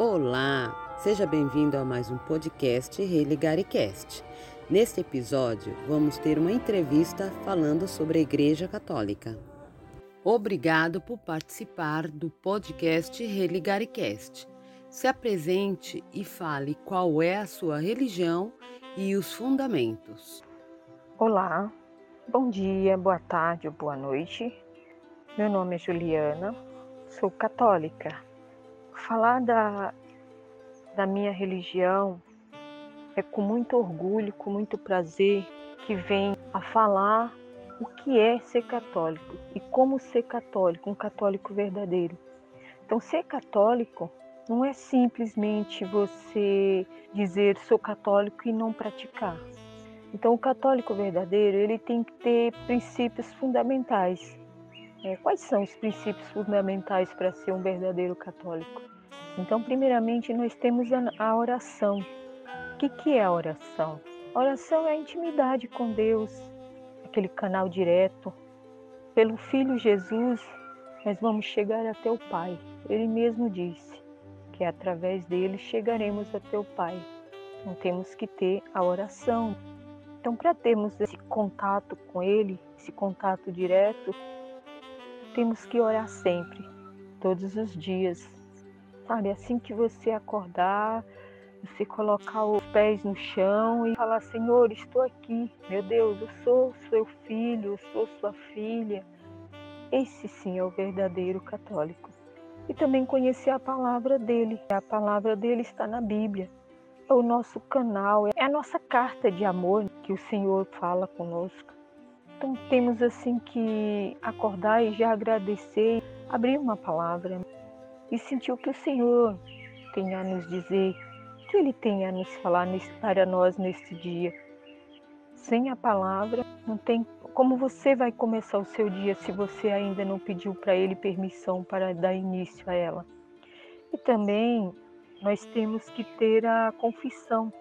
Olá, seja bem-vindo a mais um podcast Religaricast. Neste episódio, vamos ter uma entrevista falando sobre a Igreja Católica. Obrigado por participar do podcast Religaricast. Se apresente e fale qual é a sua religião e os fundamentos. Olá, bom dia, boa tarde ou boa noite. Meu nome é Juliana, sou católica Falar da, da minha religião é com muito orgulho, com muito prazer que vem a falar o que é ser católico e como ser católico, um católico verdadeiro. Então, ser católico não é simplesmente você dizer sou católico e não praticar. Então, o católico verdadeiro ele tem que ter princípios fundamentais. É, quais são os princípios fundamentais para ser um verdadeiro católico? Então, primeiramente, nós temos a oração. O que, que é a oração? A oração é a intimidade com Deus, aquele canal direto. Pelo Filho Jesus, nós vamos chegar até o Pai. Ele mesmo disse que através dele chegaremos até o Pai. Então, temos que ter a oração. Então, para termos esse contato com Ele, esse contato direto, temos que orar sempre, todos os dias, Sabe, assim que você acordar, você colocar os pés no chão e falar: Senhor, estou aqui. Meu Deus, eu sou seu filho, eu sou sua filha. Esse sim é o verdadeiro católico. E também conhecer a palavra dele. A palavra dele está na Bíblia. É o nosso canal, é a nossa carta de amor que o Senhor fala conosco. Então temos assim que acordar e já agradecer, abrir uma palavra e sentir o que o Senhor tem a nos dizer, que Ele tem a nos falar para nós neste dia. Sem a palavra, não tem como você vai começar o seu dia se você ainda não pediu para Ele permissão para dar início a ela. E também nós temos que ter a confissão.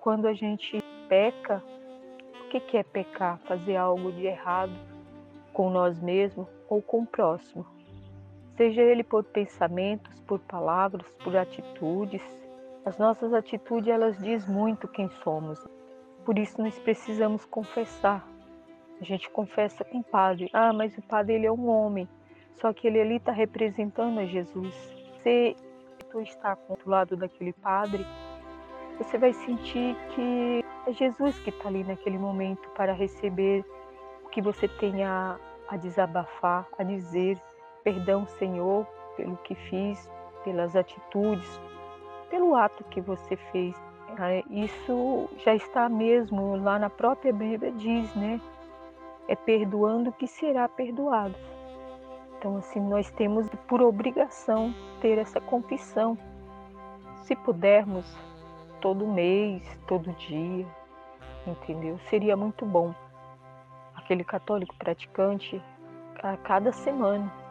Quando a gente peca, o que é pecar? Fazer algo de errado com nós mesmos ou com o próximo seja ele por pensamentos, por palavras, por atitudes. As nossas atitudes, elas diz muito quem somos. Por isso nós precisamos confessar. A gente confessa com o padre. Ah, mas o padre ele é um homem. Só que ele ali está representando a Jesus. Se tu está do lado daquele padre, você vai sentir que é Jesus que está ali naquele momento para receber o que você tem a, a desabafar, a dizer, Perdão, Senhor, pelo que fiz, pelas atitudes, pelo ato que você fez. Ah, isso já está mesmo lá na própria Bíblia diz, né? É perdoando que será perdoado. Então, assim, nós temos por obrigação ter essa confissão. Se pudermos, todo mês, todo dia, entendeu? Seria muito bom. Aquele católico praticante a cada semana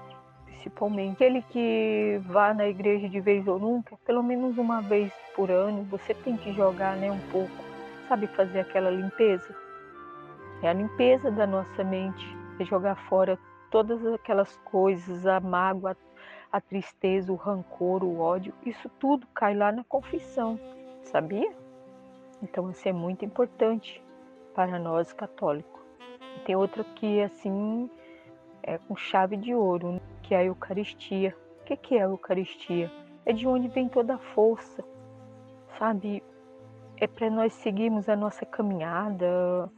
principalmente. Aquele que vá na igreja de vez ou nunca, pelo menos uma vez por ano, você tem que jogar né, um pouco, sabe, fazer aquela limpeza. É a limpeza da nossa mente, é jogar fora todas aquelas coisas, a mágoa, a tristeza, o rancor, o ódio, isso tudo cai lá na confissão, sabia? Então isso é muito importante para nós católicos. tem outra que assim é com chave de ouro. Né? que é a Eucaristia. O que é a Eucaristia? É de onde vem toda a força, sabe? É para nós seguirmos a nossa caminhada.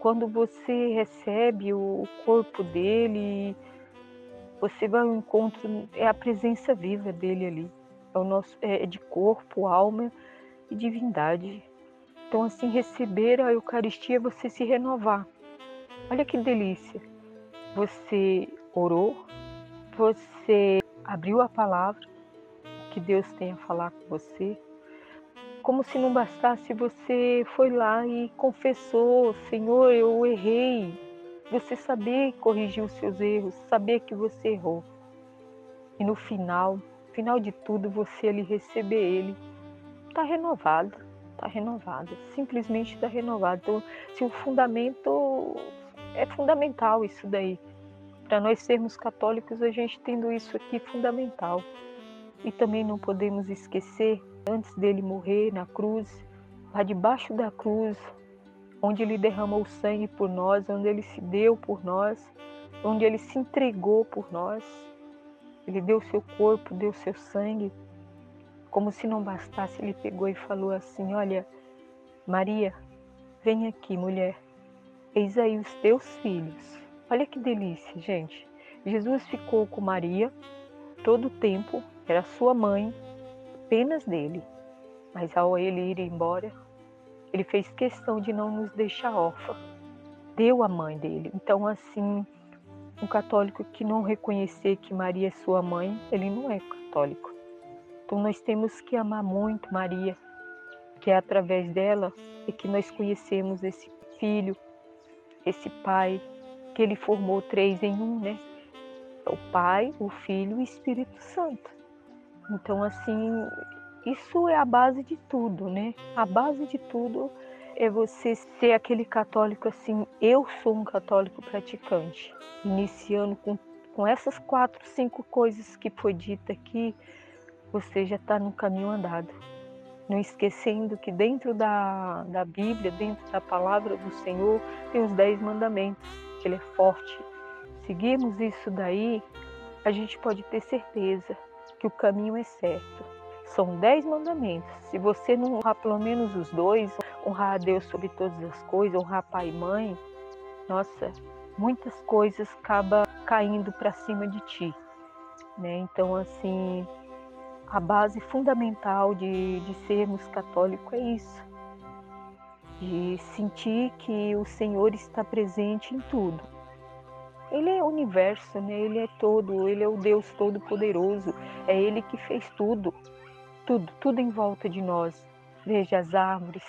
Quando você recebe o corpo dele, você vai ao encontro, é a presença viva dele ali. É, o nosso, é de corpo, alma e divindade. Então, assim, receber a Eucaristia é você se renovar. Olha que delícia. Você orou, você abriu a palavra, que Deus tem a falar com você, como se não bastasse, você foi lá e confessou: Senhor, eu errei. Você saber corrigir os seus erros, saber que você errou. E no final, final de tudo, você ali receber Ele, está renovado, está renovado, simplesmente está renovado. Então, se o fundamento é fundamental isso daí para nós sermos católicos, a gente tendo isso aqui fundamental. e também não podemos esquecer, antes dele morrer na cruz, lá debaixo da cruz, onde ele derramou sangue por nós, onde ele se deu por nós, onde ele se entregou por nós. Ele deu seu corpo, deu seu sangue. Como se não bastasse, ele pegou e falou assim: Olha, Maria, vem aqui, mulher. Eis aí os teus filhos. Olha que delícia, gente. Jesus ficou com Maria todo o tempo, era sua mãe, apenas dele. Mas ao ele ir embora, ele fez questão de não nos deixar órfã. Deu a mãe dele. Então, assim, um católico que não reconhecer que Maria é sua mãe, ele não é católico. Então, nós temos que amar muito Maria, que é através dela e que nós conhecemos esse filho, esse pai, que ele formou três em um, né? O Pai, o Filho e o Espírito Santo. Então, assim, isso é a base de tudo, né? A base de tudo é você ser aquele católico assim, eu sou um católico praticante. Iniciando com, com essas quatro, cinco coisas que foi dita aqui, você já está no caminho andado. Não esquecendo que dentro da, da Bíblia, dentro da palavra do Senhor, tem os dez mandamentos, que ele é forte. Seguirmos isso daí, a gente pode ter certeza que o caminho é certo são dez mandamentos. Se você não honrar pelo menos os dois, honrar a Deus sobre todas as coisas, honrar pai e mãe, nossa, muitas coisas acabam caindo para cima de ti. Né? Então, assim, a base fundamental de, de sermos católicos é isso. De sentir que o Senhor está presente em tudo. Ele é o universo, né? Ele é todo, ele é o Deus todo-poderoso, é ele que fez tudo tudo, tudo em volta de nós. Veja as árvores,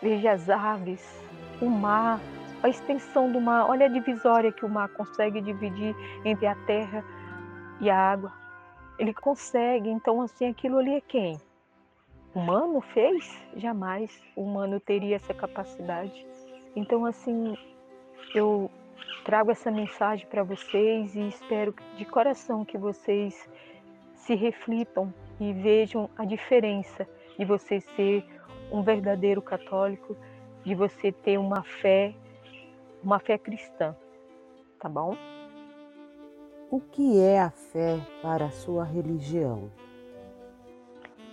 veja as aves, o mar, a extensão do mar. Olha a divisória que o mar consegue dividir entre a terra e a água. Ele consegue, então assim, aquilo ali é quem? Humano fez? Jamais o humano teria essa capacidade. Então assim, eu trago essa mensagem para vocês e espero de coração que vocês se reflitam e vejam a diferença de você ser um verdadeiro católico, de você ter uma fé, uma fé cristã, tá bom? O que é a fé para a sua religião?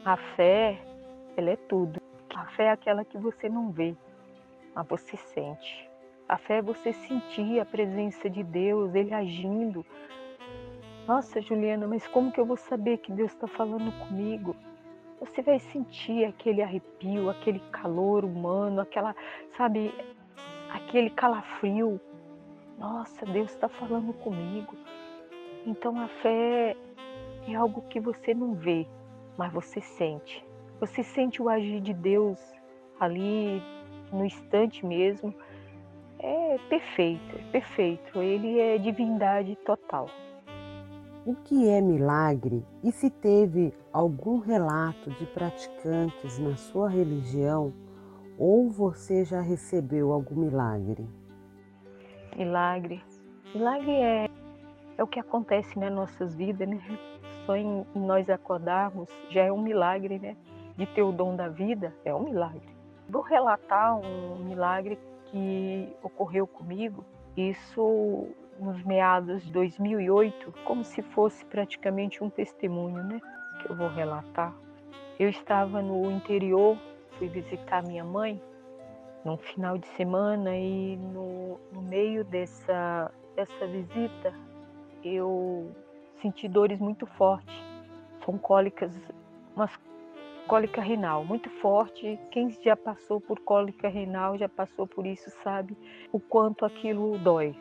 A fé, ela é tudo. A fé é aquela que você não vê, mas você sente. A fé é você sentir a presença de Deus, Ele agindo nossa, Juliana, mas como que eu vou saber que Deus está falando comigo? Você vai sentir aquele arrepio, aquele calor humano, aquela, sabe, aquele calafrio. Nossa, Deus está falando comigo. Então a fé é algo que você não vê, mas você sente. Você sente o agir de Deus ali no instante mesmo. É perfeito, é perfeito. Ele é divindade total o que é milagre e se teve algum relato de praticantes na sua religião ou você já recebeu algum milagre? Milagre. Milagre é, é o que acontece nas nossas vidas, né? Só em nós acordarmos já é um milagre, né? De ter o dom da vida é um milagre. Vou relatar um milagre que ocorreu comigo. Isso nos meados de 2008, como se fosse praticamente um testemunho, né? Que eu vou relatar. Eu estava no interior, fui visitar minha mãe num final de semana e no, no meio dessa, dessa visita eu senti dores muito fortes. São cólicas, umas cólica renal muito forte. Quem já passou por cólica renal, já passou por isso, sabe o quanto aquilo dói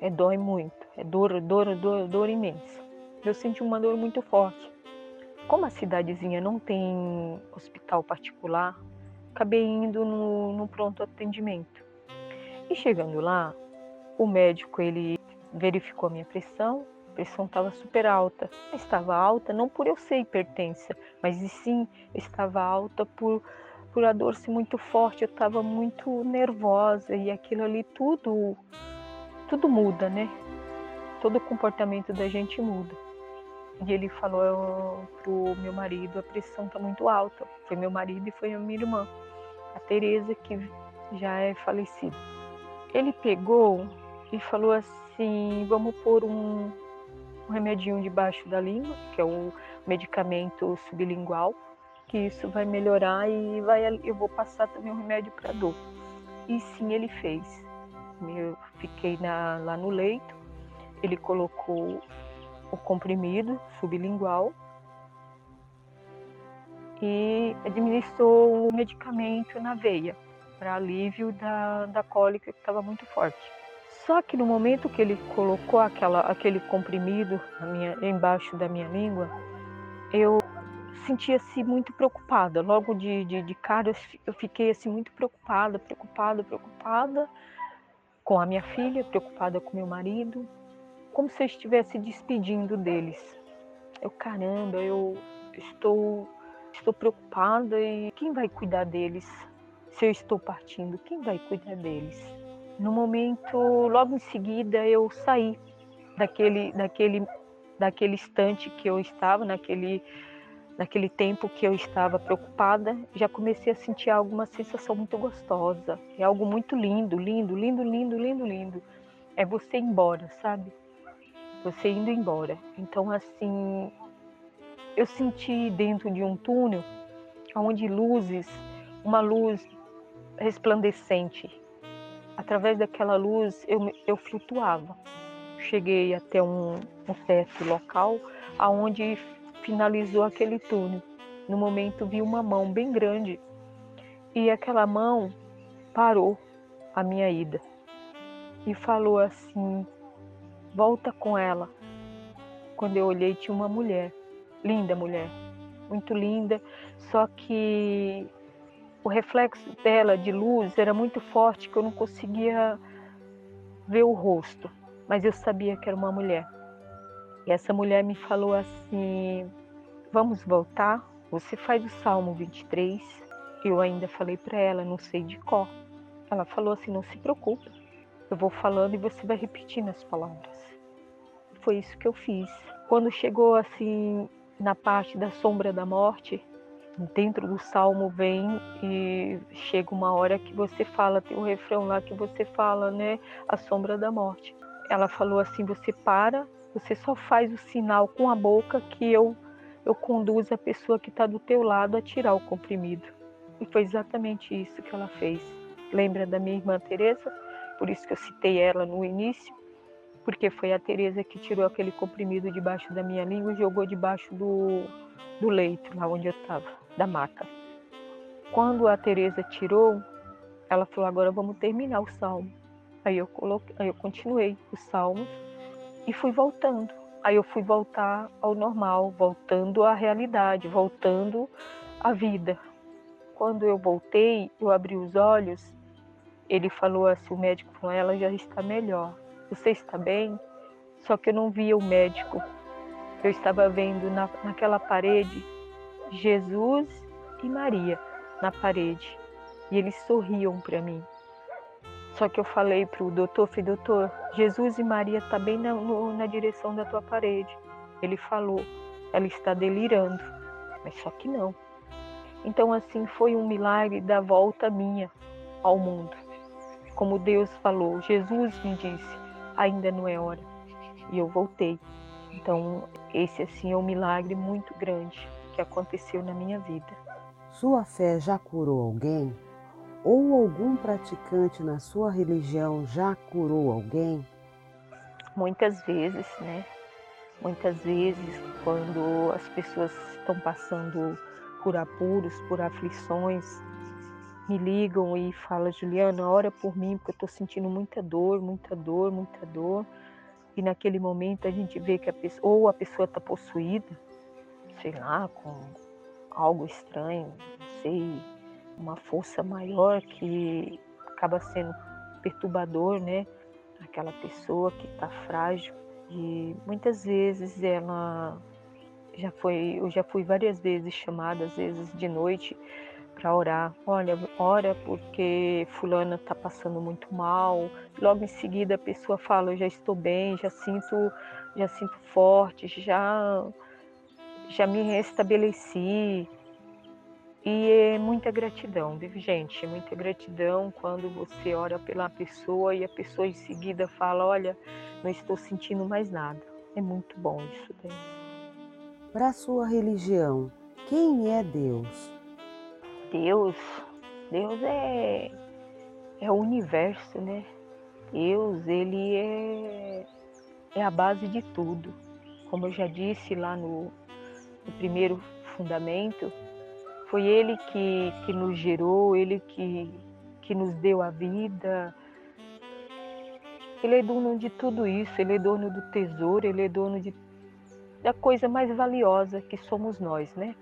é dói muito, é dor, dor, dor, dor imensa. Eu senti uma dor muito forte. Como a cidadezinha não tem hospital particular, acabei indo no, no pronto atendimento. E chegando lá, o médico ele verificou a minha pressão, a pressão estava super alta. Estava alta não por eu ser hipertensa, mas sim estava alta por por a dor ser muito forte, eu estava muito nervosa e aquilo ali tudo tudo muda, né? Todo o comportamento da gente muda. e ele falou pro meu marido, a pressão tá muito alta. Foi meu marido e foi a minha irmã, a Tereza, que já é falecida. Ele pegou e falou assim, vamos pôr um, um remedinho debaixo da língua, que é o medicamento sublingual, que isso vai melhorar e vai, eu vou passar também um remédio para dor. E sim, ele fez. Eu fiquei na, lá no leito, ele colocou o comprimido sublingual e administrou o medicamento na veia para alívio da, da cólica que estava muito forte. Só que no momento que ele colocou aquela, aquele comprimido minha, embaixo da minha língua, eu sentia-se muito preocupada. Logo de, de, de cara eu fiquei assim muito preocupada, preocupada, preocupada com a minha filha, preocupada com meu marido, como se eu estivesse despedindo deles. Eu, caramba, eu estou, estou preocupada e quem vai cuidar deles? Se eu estou partindo, quem vai cuidar deles? No momento, logo em seguida, eu saí daquele, daquele, daquele instante que eu estava, naquele, naquele tempo que eu estava preocupada, já comecei a sentir alguma sensação muito gostosa. É algo muito lindo, lindo, lindo, lindo, lindo, lindo. É você ir embora, sabe? você indo embora. Então, assim, eu senti dentro de um túnel, onde luzes, uma luz resplandecente. Através daquela luz, eu, eu flutuava. Cheguei até um, um certo local, aonde finalizou aquele túnel. No momento, vi uma mão bem grande e aquela mão parou a minha ida e falou assim: Volta com ela. Quando eu olhei, tinha uma mulher, linda mulher, muito linda, só que o reflexo dela de luz era muito forte que eu não conseguia ver o rosto, mas eu sabia que era uma mulher. E essa mulher me falou assim: Vamos voltar? Você faz o Salmo 23. Eu ainda falei para ela, não sei de cor. Ela falou assim: Não se preocupe, eu vou falando e você vai repetindo as palavras foi isso que eu fiz. Quando chegou assim na parte da sombra da morte, dentro do salmo vem e chega uma hora que você fala, tem um refrão lá que você fala, né, a sombra da morte. Ela falou assim, você para, você só faz o sinal com a boca que eu eu conduzo a pessoa que está do teu lado a tirar o comprimido. E foi exatamente isso que ela fez. Lembra da minha irmã Teresa? Por isso que eu citei ela no início porque foi a Teresa que tirou aquele comprimido debaixo da minha língua e jogou debaixo do, do leito, lá onde eu estava, da maca. Quando a Teresa tirou, ela falou: agora vamos terminar o salmo. Aí eu coloquei, aí eu continuei os salmos e fui voltando. Aí eu fui voltar ao normal, voltando à realidade, voltando à vida. Quando eu voltei, eu abri os olhos. Ele falou assim, o médico falou: ela já está melhor. Você está bem? Só que eu não via o médico. Eu estava vendo na, naquela parede Jesus e Maria na parede. E eles sorriam para mim. Só que eu falei para o doutor, falei, doutor, Jesus e Maria estão tá bem na, no, na direção da tua parede. Ele falou, ela está delirando. Mas só que não. Então assim foi um milagre da volta minha ao mundo. Como Deus falou, Jesus me disse, ainda não é hora. E eu voltei. Então, esse assim é um milagre muito grande que aconteceu na minha vida. Sua fé já curou alguém? Ou algum praticante na sua religião já curou alguém? Muitas vezes, né? Muitas vezes, quando as pessoas estão passando por apuros, por aflições, me ligam e falam, Juliana, ora por mim, porque eu estou sentindo muita dor, muita dor, muita dor. E naquele momento a gente vê que a pessoa, ou a pessoa está possuída, sei lá, com algo estranho, não sei, uma força maior que acaba sendo perturbador, né? Aquela pessoa que está frágil. E muitas vezes ela já foi, eu já fui várias vezes chamada, às vezes de noite, para orar. Olha, ora porque fulana está passando muito mal. Logo em seguida a pessoa fala, eu já estou bem, já sinto, já sinto forte, já já me restabeleci. E é muita gratidão, viu, gente? Muita gratidão quando você ora pela pessoa e a pessoa em seguida fala: Olha, não estou sentindo mais nada. É muito bom isso daí. Para a sua religião, quem é Deus? Deus, Deus é, é o universo, né? Deus, ele é, é a base de tudo. Como eu já disse lá no, no primeiro fundamento, foi Ele que, que nos gerou, Ele que, que nos deu a vida. Ele é dono de tudo isso, Ele é dono do tesouro, Ele é dono de, da coisa mais valiosa que somos nós, né?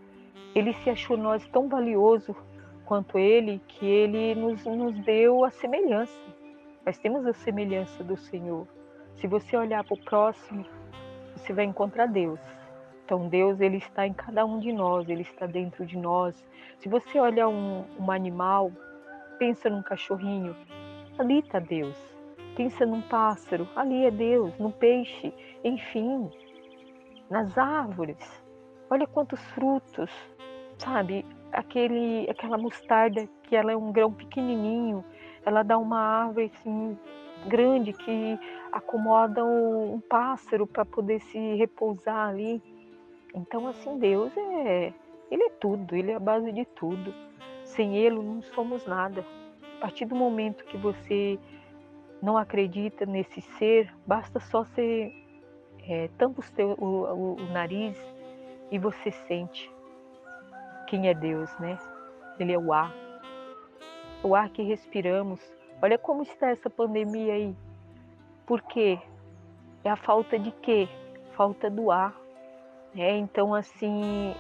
Ele se achou nós tão valioso quanto Ele que Ele nos, nos deu a semelhança. Nós temos a semelhança do Senhor. Se você olhar para o próximo, você vai encontrar Deus. Então Deus ele está em cada um de nós, ele está dentro de nós. Se você olhar um, um animal, pensa num cachorrinho, ali está Deus. Pensa num pássaro, ali é Deus, no peixe, enfim, nas árvores. Olha quantos frutos, sabe? Aquele, aquela mostarda que ela é um grão pequenininho, ela dá uma árvore assim grande que acomoda um, um pássaro para poder se repousar ali. Então assim Deus é, ele é tudo, ele é a base de tudo. Sem ele não somos nada. A partir do momento que você não acredita nesse ser, basta só ser é, tampa o, o, o nariz e você sente quem é Deus, né? Ele é o ar, o ar que respiramos. Olha como está essa pandemia aí. Por quê? É a falta de quê? Falta do ar. É, então, assim,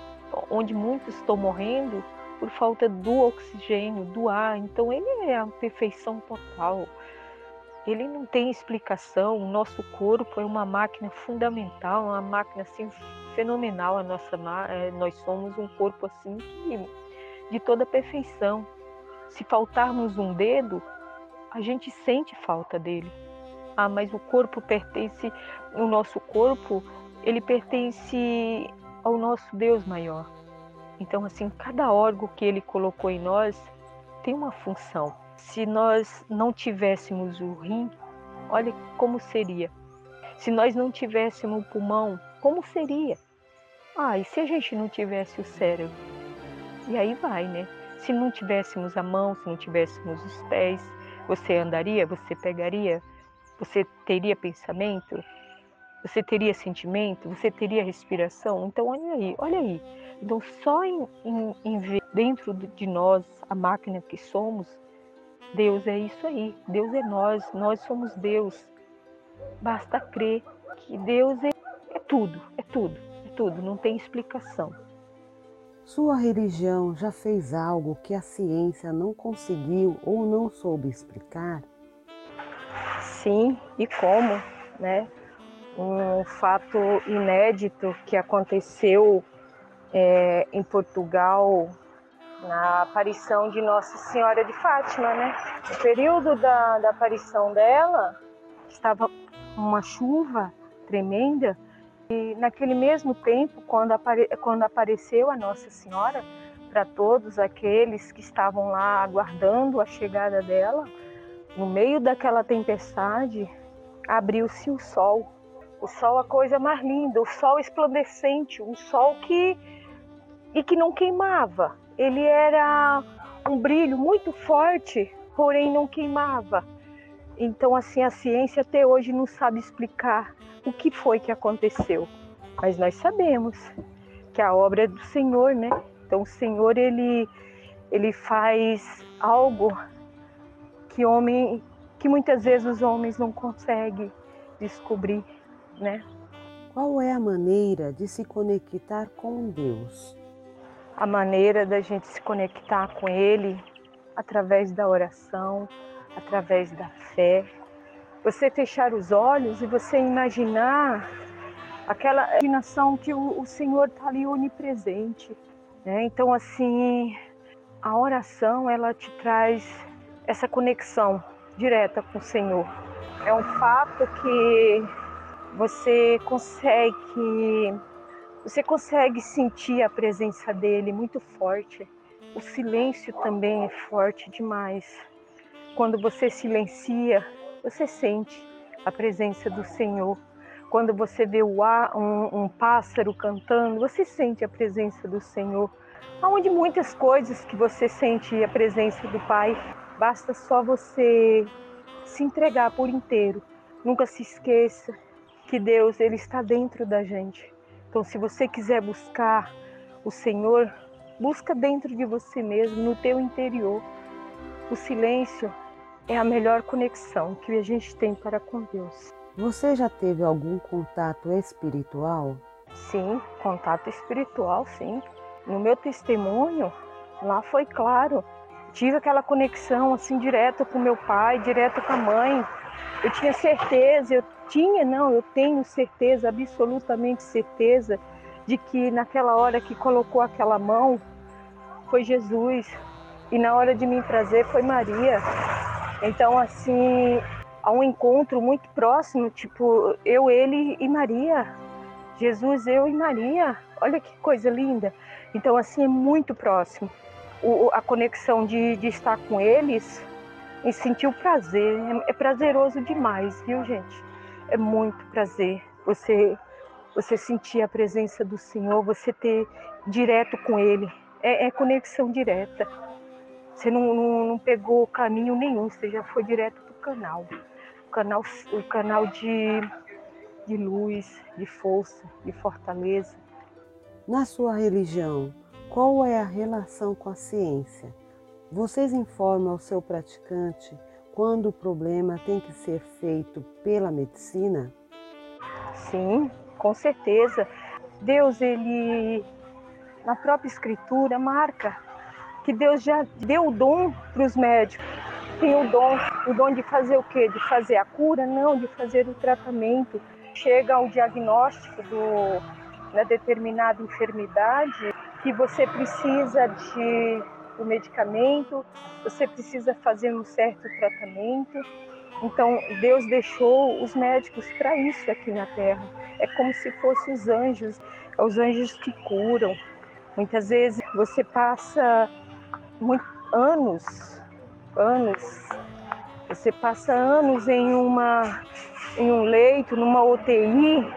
onde muitos estão morrendo por falta do oxigênio, do ar. Então, ele é a perfeição total. Ele não tem explicação. O nosso corpo é uma máquina fundamental, uma máquina assim fenomenal. A nossa, é, nós somos um corpo assim que, de toda perfeição. Se faltarmos um dedo, a gente sente falta dele. Ah, mas o corpo pertence, o nosso corpo, ele pertence ao nosso Deus maior. Então, assim, cada órgão que ele colocou em nós tem uma função. Se nós não tivéssemos o rim, olha como seria. Se nós não tivéssemos o pulmão, como seria? Ah, e se a gente não tivesse o cérebro? E aí vai, né? Se não tivéssemos a mão, se não tivéssemos os pés, você andaria, você pegaria, você teria pensamento, você teria sentimento, você teria respiração. Então, olha aí, olha aí. Então, só em, em, em ver dentro de nós a máquina que somos, Deus é isso aí. Deus é nós, nós somos Deus. Basta crer que Deus é, é tudo, é tudo, é tudo, não tem explicação. Sua religião já fez algo que a ciência não conseguiu ou não soube explicar? Sim, e como, né? Um fato inédito que aconteceu é, em Portugal na aparição de Nossa Senhora de Fátima, né? No período da, da aparição dela, estava uma chuva tremenda e naquele mesmo tempo, quando, apare quando apareceu a Nossa Senhora, para todos aqueles que estavam lá aguardando a chegada dela, no meio daquela tempestade, abriu-se o sol. O sol, a coisa mais linda, o sol esplandecente, um sol que e que não queimava. Ele era um brilho muito forte, porém não queimava. Então, assim, a ciência até hoje não sabe explicar o que foi que aconteceu. Mas nós sabemos que a obra é do Senhor, né? Então, o Senhor, ele, ele faz algo que homem, que muitas vezes os homens não conseguem descobrir, né? Qual é a maneira de se conectar com Deus? A maneira da gente se conectar com Ele através da oração, através da fé. Você fechar os olhos e você imaginar aquela imaginação que o, o Senhor está ali onipresente. Né? Então, assim, a oração ela te traz essa conexão direta com o Senhor. É um fato que você consegue Você consegue sentir a presença dele muito forte. O silêncio também é forte demais. Quando você silencia, você sente a presença do Senhor. Quando você vê um, um pássaro cantando, você sente a presença do Senhor. Onde muitas coisas que você sente a presença do Pai, basta só você se entregar por inteiro. Nunca se esqueça que Deus ele está dentro da gente. Então, se você quiser buscar o Senhor, busca dentro de você mesmo, no teu interior. O silêncio é a melhor conexão que a gente tem para com Deus. Você já teve algum contato espiritual? Sim, contato espiritual, sim. No meu testemunho, lá foi claro. Tive aquela conexão assim direto com meu pai, direto com a mãe. Eu tinha certeza, eu tinha, não, eu tenho certeza, absolutamente certeza de que naquela hora que colocou aquela mão foi Jesus e na hora de me trazer foi Maria. Então, assim, há um encontro muito próximo, tipo, eu, ele e Maria. Jesus, eu e Maria. Olha que coisa linda. Então, assim, é muito próximo. O, a conexão de, de estar com eles e sentir o prazer. É, é prazeroso demais, viu, gente? É muito prazer você você sentir a presença do Senhor, você ter direto com Ele. É, é conexão direta. Você não, não, não pegou caminho nenhum, você já foi direto para o canal. O canal, o canal de, de luz, de força, de fortaleza. Na sua religião, qual é a relação com a ciência? Vocês informam ao seu praticante quando o problema tem que ser feito pela medicina? Sim, com certeza. Deus, ele, na própria Escritura, marca que Deus já deu o dom para os médicos. Tem o dom, o dom de fazer o quê? De fazer a cura? Não, de fazer o tratamento. Chega ao diagnóstico de uma determinada enfermidade que você precisa de um medicamento, você precisa fazer um certo tratamento. Então, Deus deixou os médicos para isso aqui na Terra. É como se fossem os anjos, é os anjos que curam. Muitas vezes você passa muito, anos, anos, você passa anos em, uma, em um leito, numa UTI,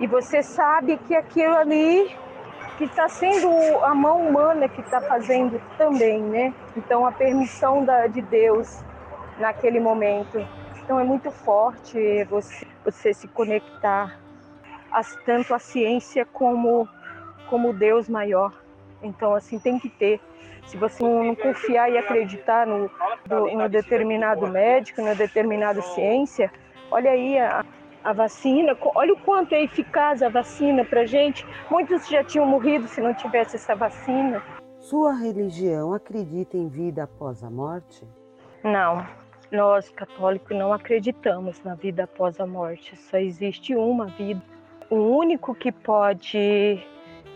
e você sabe que aquilo ali que está sendo a mão humana que está fazendo também, né? Então a permissão da, de Deus naquele momento. Então é muito forte você, você se conectar tanto a ciência como como Deus maior. Então assim tem que ter se você não confiar e acreditar no, do, no determinado médico, na determinada ciência, olha aí a, a vacina, olha o quanto é eficaz a vacina para gente. Muitos já tinham morrido se não tivesse essa vacina. Sua religião acredita em vida após a morte? Não, nós católicos não acreditamos na vida após a morte. Só existe uma vida. O único que pode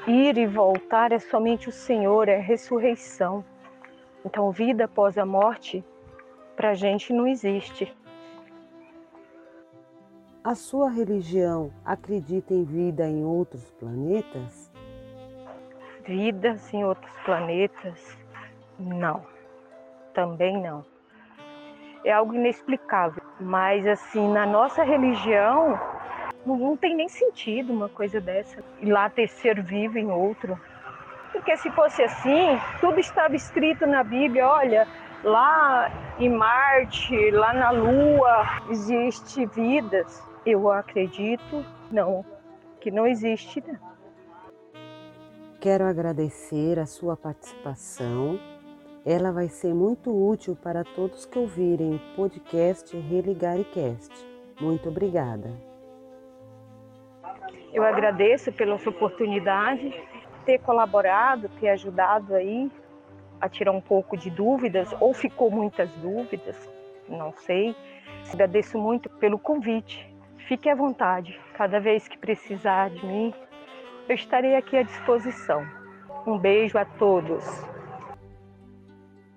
ir e voltar é somente o Senhor, é a ressurreição. Então, vida após a morte, para a gente não existe. A sua religião acredita em vida em outros planetas? Vidas em outros planetas? Não, também não. É algo inexplicável. Mas, assim, na nossa religião, não, tem nem sentido uma coisa dessa. Ir lá ter ser vivo em outro. Porque se fosse assim, tudo estava escrito na Bíblia, olha, lá em Marte, lá na Lua, existe vidas. Eu acredito, não, que não existe. Né? Quero agradecer a sua participação. Ela vai ser muito útil para todos que ouvirem o podcast Religaricast. Muito obrigada. Eu agradeço pela sua oportunidade, ter colaborado, ter ajudado aí a tirar um pouco de dúvidas, ou ficou muitas dúvidas, não sei. Agradeço muito pelo convite. Fique à vontade, cada vez que precisar de mim, eu estarei aqui à disposição. Um beijo a todos.